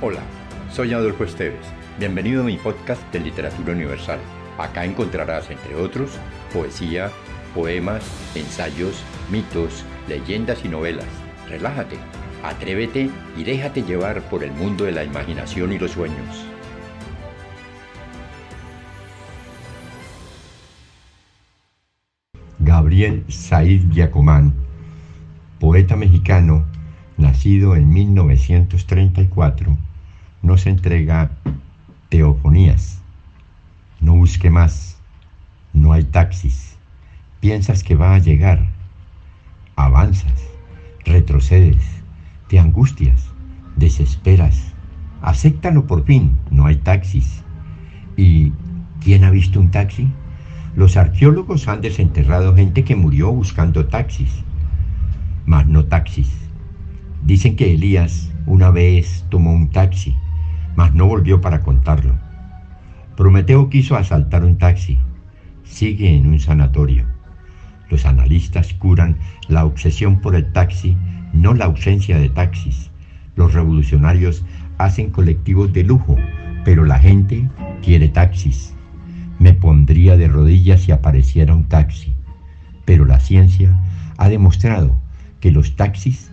Hola, soy Adolfo Esteves. Bienvenido a mi podcast de Literatura Universal. Acá encontrarás, entre otros, poesía, poemas, ensayos, mitos, leyendas y novelas. Relájate, atrévete y déjate llevar por el mundo de la imaginación y los sueños. Gabriel Said Giacomán, poeta mexicano, nacido en 1934, nos entrega teofonías. No busque más, no hay taxis. Piensas que va a llegar, avanzas, retrocedes, te angustias, desesperas. Acéptalo por fin, no hay taxis. ¿Y quién ha visto un taxi? Los arqueólogos han desenterrado gente que murió buscando taxis, mas no taxis. Dicen que Elías una vez tomó un taxi, mas no volvió para contarlo. Prometeo quiso asaltar un taxi, sigue en un sanatorio. Los analistas curan la obsesión por el taxi, no la ausencia de taxis. Los revolucionarios hacen colectivos de lujo, pero la gente quiere taxis. Me pondría de rodillas si apareciera un taxi, pero la ciencia ha demostrado que los taxis